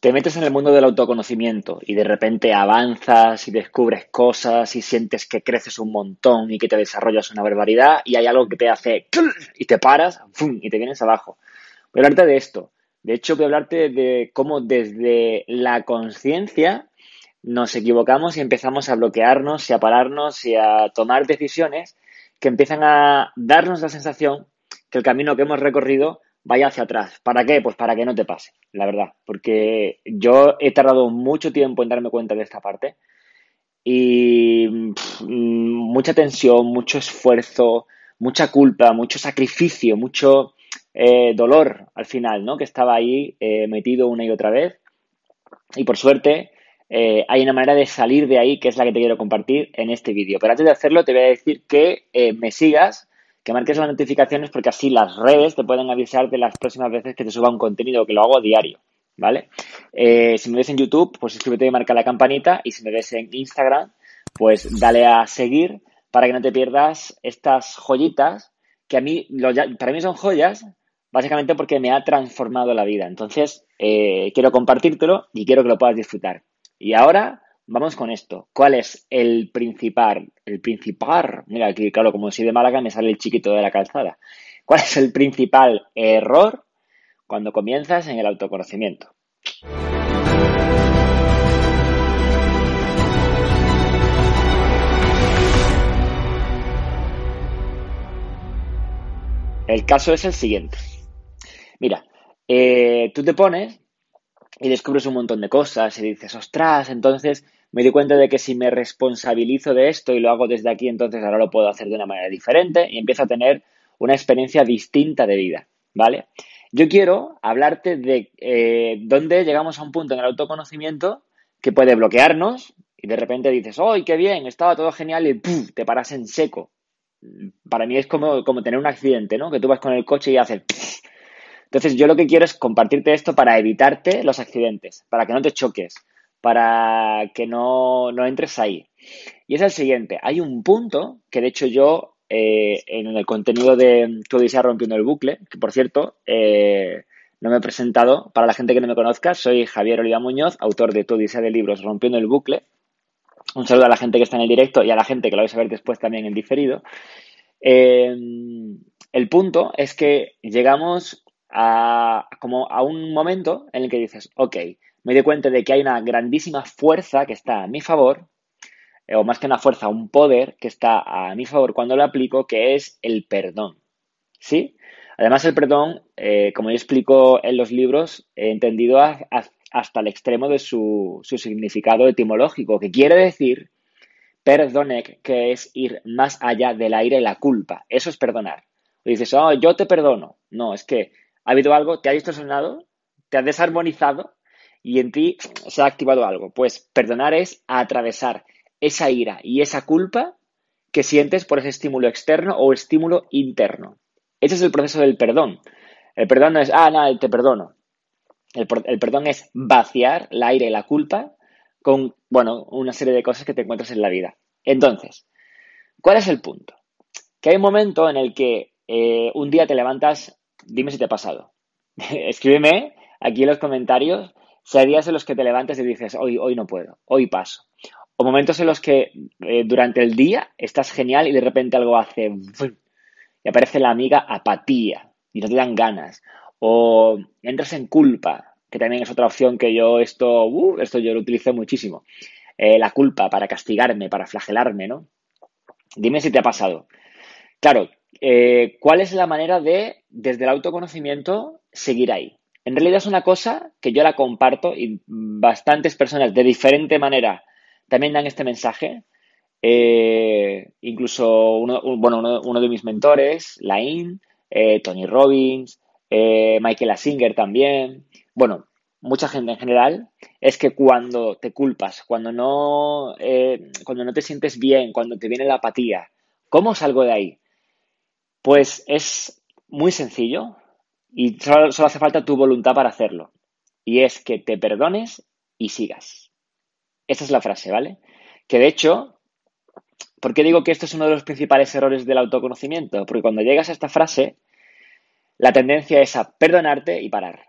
te metes en el mundo del autoconocimiento y de repente avanzas y descubres cosas y sientes que creces un montón y que te desarrollas una barbaridad y hay algo que te hace y te paras y te vienes abajo. Voy a hablarte de esto. De hecho, voy a hablarte de cómo desde la conciencia nos equivocamos y empezamos a bloquearnos y a pararnos y a tomar decisiones que empiezan a darnos la sensación que el camino que hemos recorrido vaya hacia atrás. ¿Para qué? Pues para que no te pase, la verdad. Porque yo he tardado mucho tiempo en darme cuenta de esta parte. Y mucha tensión, mucho esfuerzo, mucha culpa, mucho sacrificio, mucho eh, dolor al final, ¿no? Que estaba ahí eh, metido una y otra vez. Y por suerte, eh, hay una manera de salir de ahí que es la que te quiero compartir en este vídeo. Pero antes de hacerlo, te voy a decir que me sigas que marques las notificaciones porque así las redes te pueden avisar de las próximas veces que te suba un contenido, que lo hago diario, ¿vale? Eh, si me ves en YouTube, pues suscríbete y marca la campanita y si me ves en Instagram, pues dale a seguir para que no te pierdas estas joyitas que a mí, para mí son joyas, básicamente porque me ha transformado la vida. Entonces, eh, quiero compartírtelo y quiero que lo puedas disfrutar. Y ahora Vamos con esto. ¿Cuál es el principal? El principal, mira aquí, claro, como soy de Málaga, me sale el chiquito de la calzada. ¿Cuál es el principal error cuando comienzas en el autoconocimiento? El caso es el siguiente. Mira, eh, tú te pones y descubres un montón de cosas y dices, ostras, entonces me di cuenta de que si me responsabilizo de esto y lo hago desde aquí, entonces ahora lo puedo hacer de una manera diferente y empiezo a tener una experiencia distinta de vida, ¿vale? Yo quiero hablarte de eh, dónde llegamos a un punto en el autoconocimiento que puede bloquearnos y de repente dices, ¡ay, qué bien! Estaba todo genial y te paras en seco. Para mí es como, como tener un accidente, ¿no? Que tú vas con el coche y haces... Entonces yo lo que quiero es compartirte esto para evitarte los accidentes, para que no te choques, para que no, entres ahí. Y es el siguiente. Hay un punto que de hecho yo eh, en el contenido de Tu Odisea Rompiendo el Bucle, que por cierto eh, no me he presentado, para la gente que no me conozca, soy Javier Oliva Muñoz, autor de Tu Odisea de libros Rompiendo el Bucle. Un saludo a la gente que está en el directo y a la gente que lo vais a ver después también en diferido. Eh, el punto es que llegamos como a un momento en el que dices, ok, me doy cuenta de que hay una grandísima fuerza que está a mi favor, eh, o más que una fuerza, un poder que está a mi favor cuando lo aplico, que es el perdón. ¿Sí? Además, el perdón, eh, como yo explico en los libros, he entendido hasta el extremo de su, significado etimológico, que quiere decir perdonek, que es ir más allá del aire la culpa. Eso es perdonar. Y dices, oh, yo te perdono. No, es que ha habido algo, te ha distorsionado, te ha desarmonizado y en ti se ha activado algo. Pues perdonar es atravesar esa ira y esa culpa que sientes por ese estímulo externo o estímulo interno. Ese es el proceso del perdón. El perdón no es, ah, no, te perdono. El, perdón es vaciar la ira y la culpa con, bueno, una serie de cosas que te encuentras en la vida. Entonces, ¿cuál es el punto? Que hay un momento en el que eh, un día te levantas, dime si te ha pasado. Escríbeme aquí en los comentarios si hay días en los que te levantes y dices, hoy, hoy no puedo, hoy paso. O momentos en los que eh, durante el día estás genial y de repente algo hace y aparece la amiga apatía y no te dan ganas. O entras en culpa, que también es otra opción que yo esto, uh, esto yo lo utilizo muchísimo. Eh, la culpa para castigarme, para flagelarme, ¿no? Dime si te ha pasado. Claro, eh, ¿cuál es la manera de, desde el autoconocimiento, seguir ahí? En realidad es una cosa que yo la comparto y bastantes personas de diferente manera también dan este mensaje. Eh, incluso uno, bueno, uno, de mis mentores, Lain, eh, Tony Robbins, eh, Michael Asinger también. Bueno, mucha gente en general, es que cuando te culpas, cuando no, cuando no te sientes bien, cuando te viene la apatía, ¿cómo salgo de ahí? Pues es muy sencillo y solo, hace falta tu voluntad para hacerlo. Y es que te perdones y sigas. Esa es la frase, ¿vale? Que de hecho, ¿por qué digo que esto es uno de los principales errores del autoconocimiento? Porque cuando llegas a esta frase, la tendencia es a perdonarte y parar.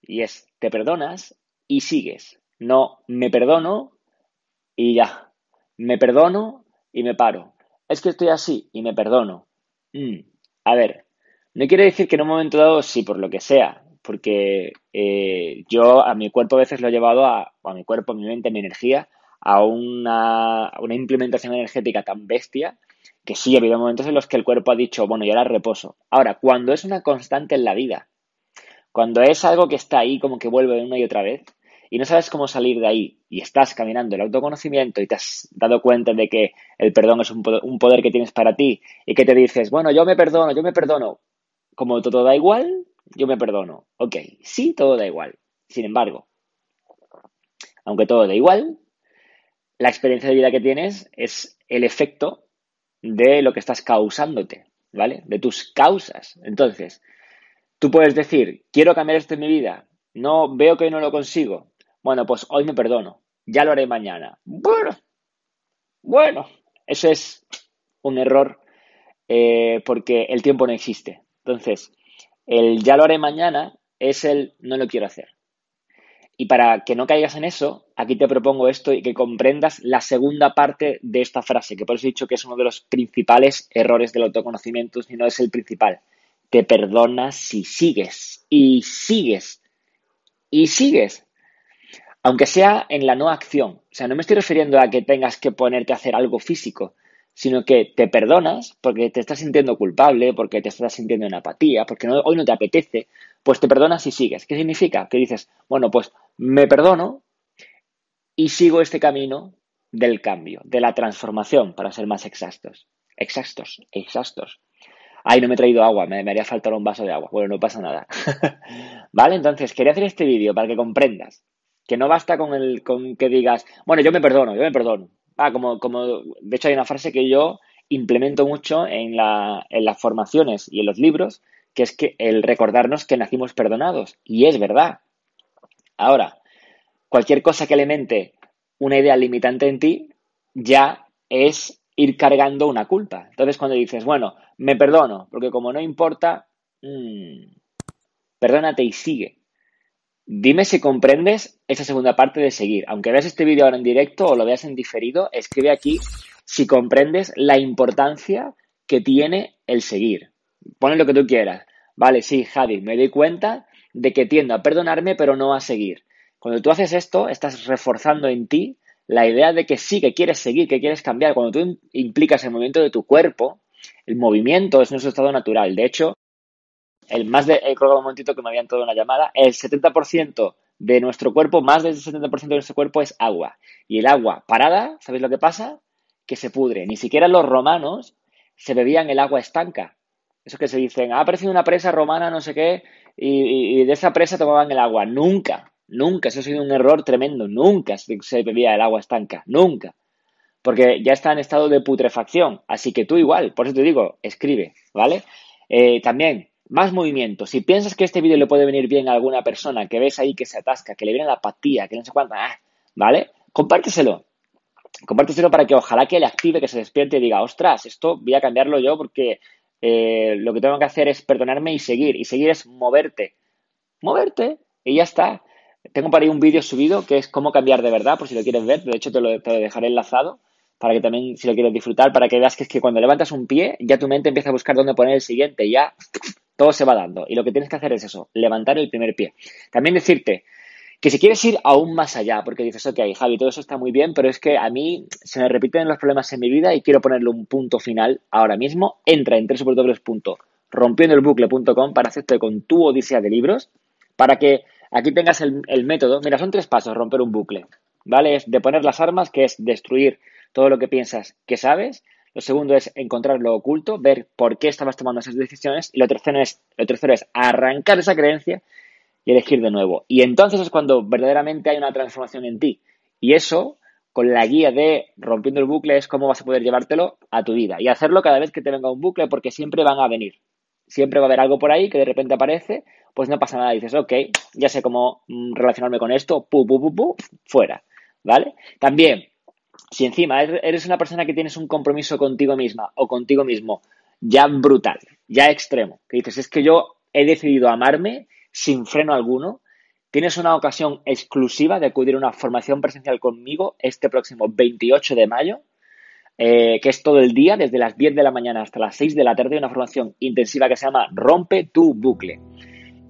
Y es, te perdonas y sigues. No, me perdono y ya. Me perdono y me paro. Es que estoy así y me perdono. Mm, a ver, no quiere decir que en un momento dado, sí, por lo que sea, porque eh, yo a mi cuerpo a veces lo he llevado a, a mi cuerpo, a mi mente, a mi energía, a una, a una implementación energética tan bestia que sí, ha habido momentos en los que el cuerpo ha dicho, bueno, y ahora reposo. Ahora, cuando es una constante en la vida, cuando es algo que está ahí como que vuelve una y otra vez y no sabes cómo salir de ahí y estás caminando el autoconocimiento y te has dado cuenta de que el perdón es un poder, que tienes para ti y que te dices, bueno, yo me perdono, yo me perdono, como todo da igual, yo me perdono. Ok, sí, todo da igual. Sin embargo, aunque todo da igual, la experiencia de vida que tienes es el efecto de lo que estás causándote, ¿vale? De tus causas. Entonces, Tú puedes decir, quiero cambiar esto en mi vida, no veo que no lo consigo. Bueno, pues hoy me perdono, ya lo haré mañana. Bueno, bueno, eso es un error eh, porque el tiempo no existe. Entonces, el ya lo haré mañana es el no lo quiero hacer. Y para que no caigas en eso, aquí te propongo esto y que comprendas la segunda parte de esta frase, que por eso he dicho que es uno de los principales errores del autoconocimiento, si no es el principal te perdonas si sigues y sigues y sigues. Aunque sea en la no acción. O sea, no me estoy refiriendo a que tengas que ponerte a hacer algo físico, sino que te perdonas porque te estás sintiendo culpable, porque te estás sintiendo en apatía, porque hoy no te apetece, pues te perdonas y sigues. ¿Qué significa? Que dices, bueno, pues me perdono y sigo este camino del cambio, de la transformación, para ser más exactos. Exactos, exactos. Ay, no me he traído agua, me, haría faltar un vaso de agua. Bueno, no pasa nada. ¿Vale? Entonces, quería hacer este vídeo para que comprendas que no basta con, el, con que digas, bueno, yo me perdono, yo me perdono. Ah, como, como, de hecho hay una frase que yo implemento mucho en, la, en las formaciones y en los libros, que es que el recordarnos que nacimos perdonados. Y es verdad. Ahora, cualquier cosa que elemente una idea limitante en ti ya es ir cargando una culpa. Entonces, cuando dices, bueno, me perdono, porque como no importa, mmm, perdónate y sigue. Dime si comprendes esa segunda parte de seguir. Aunque veas este vídeo ahora en directo o lo veas en diferido, escribe aquí si comprendes la importancia que tiene el seguir. Pone lo que tú quieras. Vale, sí, Javi, me doy cuenta de que tiendo a perdonarme, pero no a seguir. Cuando tú haces esto, estás reforzando en ti la idea de que sí, que quieres seguir, que quieres cambiar. Cuando tú implicas el movimiento de tu cuerpo, el movimiento es nuestro estado natural. De hecho, el más de, he momentito que me habían todo una llamada, el 70% de nuestro cuerpo, más del 70% de nuestro cuerpo es agua. Y el agua parada, ¿sabéis lo que pasa? Que se pudre. Ni siquiera los romanos se bebían el agua estanca. Eso que se dicen, ha aparecido una presa romana, no sé qué, y, y de esa presa tomaban el agua. Nunca. Nunca, eso ha sido un error tremendo. Nunca se bebía el agua estanca. Nunca. Porque ya está en estado de putrefacción. Así que tú igual. Por eso te digo, escribe. ¿Vale? Eh, también, más movimiento. Si piensas que este vídeo le puede venir bien a alguna persona que ves ahí que se atasca, que le viene la apatía, que no sé cuánto, ah, ¿vale? Compárteselo. Compárteselo para que ojalá que le active, que se despierte y diga, ostras, esto voy a cambiarlo yo porque eh, lo que tengo que hacer es perdonarme y seguir. Y seguir es moverte. Moverte. Y ya está. Tengo para ahí un vídeo subido que es cómo cambiar de verdad, por si lo quieres ver. De hecho, te lo, dejaré enlazado para que también, si lo quieres disfrutar, para que veas que es que cuando levantas un pie, ya tu mente empieza a buscar dónde poner el siguiente, y ya todo se va dando. Y lo que tienes que hacer es eso, levantar el primer pie. También decirte que si quieres ir aún más allá, porque dices, ok, Javi, todo eso está muy bien, pero es que a mí se me repiten los problemas en mi vida y quiero ponerle un punto final ahora mismo, entra en www.rompiendoelbucle.com para hacerte con tu odisea de libros, para que Aquí tengas el, método. Mira, son tres pasos, romper un bucle. ¿Vale? Es de poner las armas, que es destruir todo lo que piensas que sabes. Lo segundo es encontrar lo oculto, ver por qué estabas tomando esas decisiones. Y lo tercero es, lo tercero es arrancar esa creencia. y elegir de nuevo. Y entonces es cuando verdaderamente hay una transformación en ti. Y eso, con la guía de rompiendo el bucle, es cómo vas a poder llevártelo a tu vida. Y hacerlo cada vez que te venga un bucle, porque siempre van a venir. Siempre va a haber algo por ahí que de repente aparece, pues no pasa nada. Dices, ok, ya sé cómo mm, relacionarme con esto, pu, pu, pu, pu, fuera. ¿Vale? También, si encima eres una persona que tienes un compromiso contigo misma o contigo mismo ya brutal, ya extremo, que dices, es que yo he decidido amarme sin freno alguno, tienes una ocasión exclusiva de acudir a una formación presencial conmigo este próximo 28 de mayo, eh, que es todo el día, desde las 10 de la mañana hasta las 6 de la tarde, una formación intensiva que se llama Rompe tu bucle.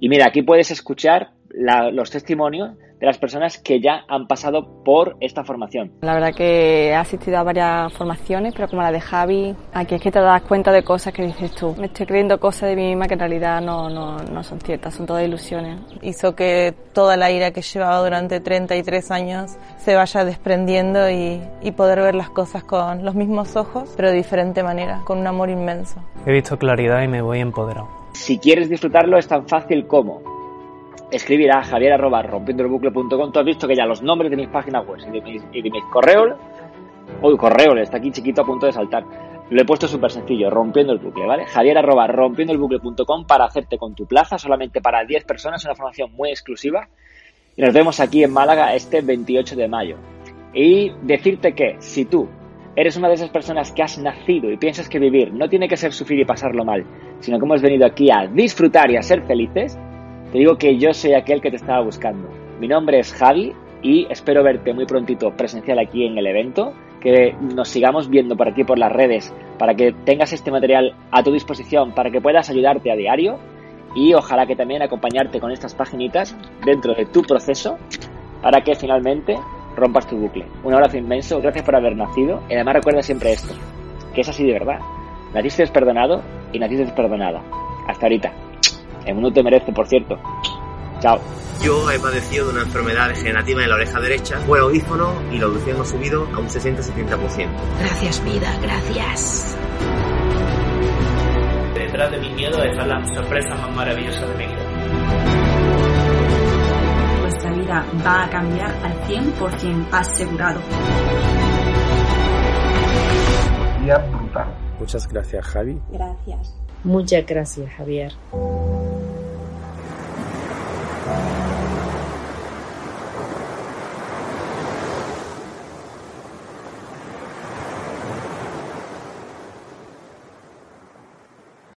Y mira, aquí puedes escuchar los testimonios de las personas que ya han pasado por esta formación. La verdad que he asistido a varias formaciones, pero como la de Javi, aquí es que te das cuenta de cosas que dices tú. Me estoy creyendo cosas de mí misma que en realidad no, no, no son ciertas, son todas ilusiones. Hizo que toda la ira que llevaba durante 33 años se vaya desprendiendo y, y poder ver las cosas con los mismos ojos, pero de diferente manera, con un amor inmenso. He visto claridad y me voy empoderado. Si quieres disfrutarlo es tan fácil como escribir a javier arroba rompiendoelbucle.com. Tú has visto que ya los nombres de mis páginas web y de mis, y correos, uy, correo, está aquí chiquito a punto de saltar. Lo he puesto súper sencillo, rompiendo el bucle, ¿vale? Javier arroba rompiendoelbucle.com para hacerte con tu plaza, solamente para 10 personas, una formación muy exclusiva. Y nos vemos aquí en Málaga este 28 de mayo. Y decirte que si tú eres una de esas personas que has nacido y piensas que vivir no tiene que ser sufrir y pasarlo mal, sino que hemos venido aquí a disfrutar y a ser felices, te digo que yo soy aquel que te estaba buscando. Mi nombre es Javi y espero verte muy prontito presencial aquí en el evento, que nos sigamos viendo por aquí por las redes, para que tengas este material a tu disposición, para que puedas ayudarte a diario y ojalá que también acompañarte con estas paginitas dentro de tu proceso para que finalmente rompas tu bucle. Un abrazo inmenso, gracias por haber nacido y además recuerda siempre esto, que es así de verdad. Naciste perdonado y naciste perdonada. Hasta ahorita. El mundo te merece, por cierto. Chao. Yo he padecido de una enfermedad degenerativa en la oreja derecha, fue audífono y la audición ha subido a un 60-70%. Gracias vida, gracias. Detrás de mi miedo está la sorpresa más maravillosa de mi vida. Vuestra vida va a cambiar al 100% asegurado. Muchas gracias, Javi. Gracias. Muchas gracias, Javier.